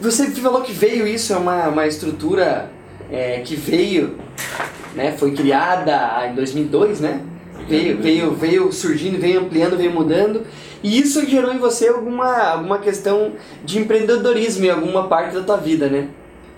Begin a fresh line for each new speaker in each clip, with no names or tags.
Você falou que veio isso, é uma, uma estrutura é, que veio, né, foi criada em 2002, né? Veio, veio, veio surgindo, veio ampliando, veio mudando. E isso gerou em você alguma, alguma questão de empreendedorismo em alguma parte da tua vida, né?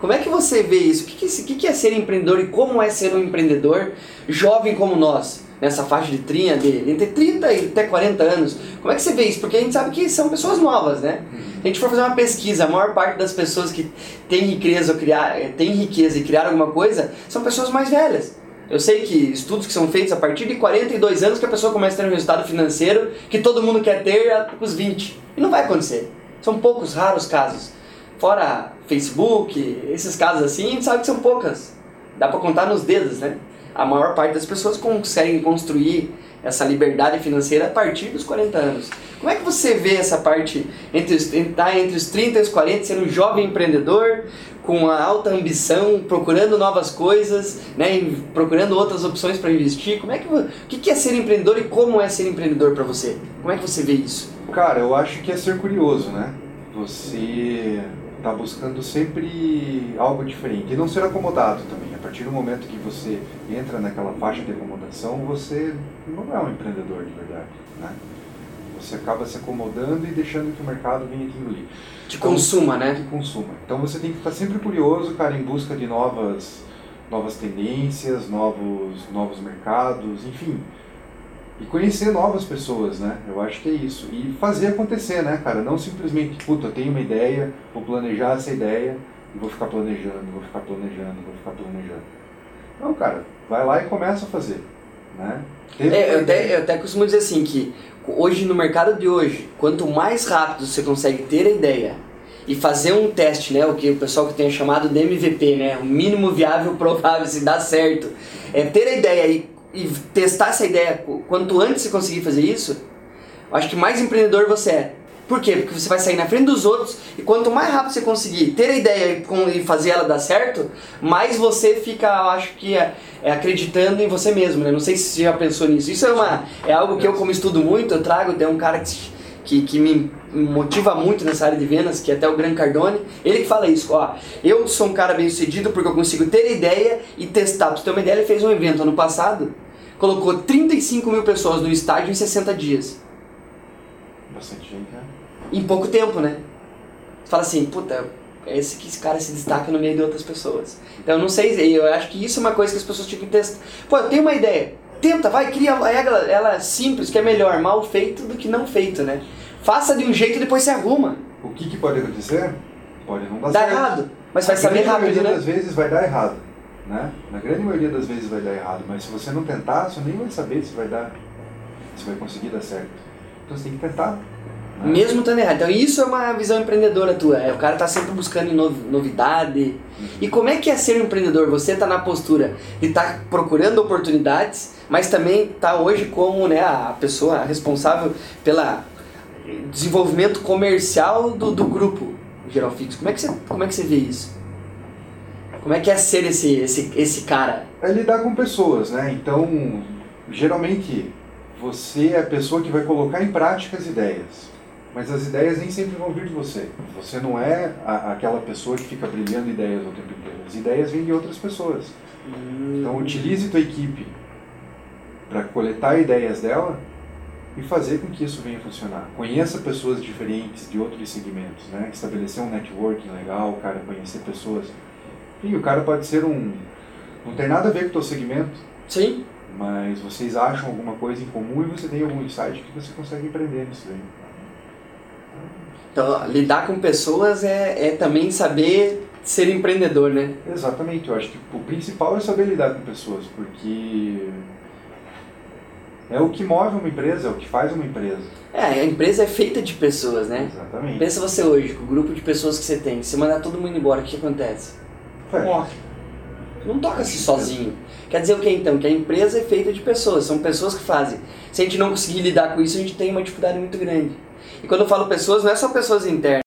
Como é que você vê isso? O que, que, que é ser empreendedor e como é ser um empreendedor jovem como nós? Nessa faixa de 30, de, entre 30 e até 40 anos. Como é que você vê isso? Porque a gente sabe que são pessoas novas, né? A gente for fazer uma pesquisa, a maior parte das pessoas que têm riqueza, ou criar, tem riqueza e criaram alguma coisa são pessoas mais velhas. Eu sei que estudos que são feitos a partir de 42 anos que a pessoa começa a ter um resultado financeiro que todo mundo quer ter com os 20. E não vai acontecer. São poucos, raros casos. Fora Facebook, esses casos assim, a gente sabe que são poucas. Dá para contar nos dedos, né? A maior parte das pessoas conseguem construir essa liberdade financeira a partir dos 40 anos. Como é que você vê essa parte entre estar tá entre os 30 e os 40, ser um jovem empreendedor, com a alta ambição, procurando novas coisas, né, procurando outras opções para investir? Como é que, o que é ser empreendedor e como é ser empreendedor para você? Como é que você vê isso?
Cara, eu acho que é ser curioso, né? Você está buscando sempre algo diferente e não ser acomodado também. A partir do momento que você entra naquela faixa de acomodação, você não é um empreendedor de verdade, né? Você acaba se acomodando e deixando que o mercado venha te engolir.
Te então, consuma, né?
Te consuma. Então você tem que estar sempre curioso, cara, em busca de novas, novas tendências, novos, novos mercados, enfim e conhecer novas pessoas, né? Eu acho que é isso. E fazer acontecer, né, cara? Não simplesmente, puta, eu tenho uma ideia, vou planejar essa ideia e vou ficar planejando, vou ficar planejando, vou ficar planejando. Não, cara, vai lá e começa a fazer, né?
É, eu, até, eu até costumo dizer assim que hoje no mercado de hoje, quanto mais rápido você consegue ter a ideia e fazer um teste, né, o que o pessoal que tem chamado de MVP, né, o mínimo viável provável se dá certo, é ter a ideia e e testar essa ideia quanto antes você conseguir fazer isso, acho que mais empreendedor você é. Por quê? Porque você vai sair na frente dos outros e quanto mais rápido você conseguir ter a ideia e fazer ela dar certo, mais você fica, acho que é, é acreditando em você mesmo, né? Não sei se você já pensou nisso. Isso é, uma, é algo que eu como estudo muito, eu trago, tem um cara que, que, que me motiva muito nessa área de vendas, que é até o Gran Cardone, ele que fala isso, ó, eu sou um cara bem sucedido porque eu consigo ter ideia e testar. Pra você ter uma ideia, ele fez um evento ano passado, colocou 35 mil pessoas no estádio em 60 dias.
Bastante gente, né?
Em pouco tempo, né? Você fala assim, puta, é esse que esse cara se destaca no meio de outras pessoas. Então eu não sei, eu acho que isso é uma coisa que as pessoas tinham que testar. Pô, eu tenho uma ideia. Tenta, vai, cria a regra, ela é simples, que é melhor mal feito do que não feito, né? Faça de um jeito e depois se arruma.
O que, que pode acontecer? Pode não dar
Dá
certo.
errado, mas vai saber rápido,
Na
né?
maioria das vezes vai dar errado né? Na grande maioria das vezes vai dar errado, mas se você não tentar, você nem vai saber se vai dar, se vai conseguir dar certo. Então você tem que tentar. Né?
Mesmo estando errado. Então isso é uma visão empreendedora tua. É, o cara tá sempre buscando novidade. Uhum. E como é que é ser um empreendedor? Você tá na postura de estar tá procurando oportunidades, mas também tá hoje como né, a pessoa responsável pela desenvolvimento comercial do, do grupo Geral Fix. Como é que você, como é que você vê isso? Como é que é ser esse, esse, esse cara?
É lidar com pessoas, né? Então, geralmente, você é a pessoa que vai colocar em prática as ideias. Mas as ideias nem sempre vão vir de você. Você não é a, aquela pessoa que fica brilhando ideias o tempo inteiro. As ideias vêm de outras pessoas. Hum. Então, utilize tua equipe para coletar ideias dela e fazer com que isso venha funcionar. Conheça pessoas diferentes de outros segmentos, né? Estabelecer um networking legal, cara, conhecer pessoas e o cara pode ser um. Não tem nada a ver com o teu segmento.
Sim.
Mas vocês acham alguma coisa em comum e você tem algum insight que você consegue empreender nisso aí.
Então, lidar com pessoas é, é também saber ser empreendedor, né?
Exatamente. Eu acho que o principal é saber lidar com pessoas, porque é o que move uma empresa, é o que faz uma empresa.
É, a empresa é feita de pessoas, né?
Exatamente.
Pensa você hoje, com o grupo de pessoas que você tem, se mandar todo mundo embora, o que acontece? morre. Não toca-se sozinho. Quer dizer o que então? Que a empresa é feita de pessoas, são pessoas que fazem. Se a gente não conseguir lidar com isso, a gente tem uma dificuldade muito grande. E quando eu falo pessoas, não é só pessoas internas.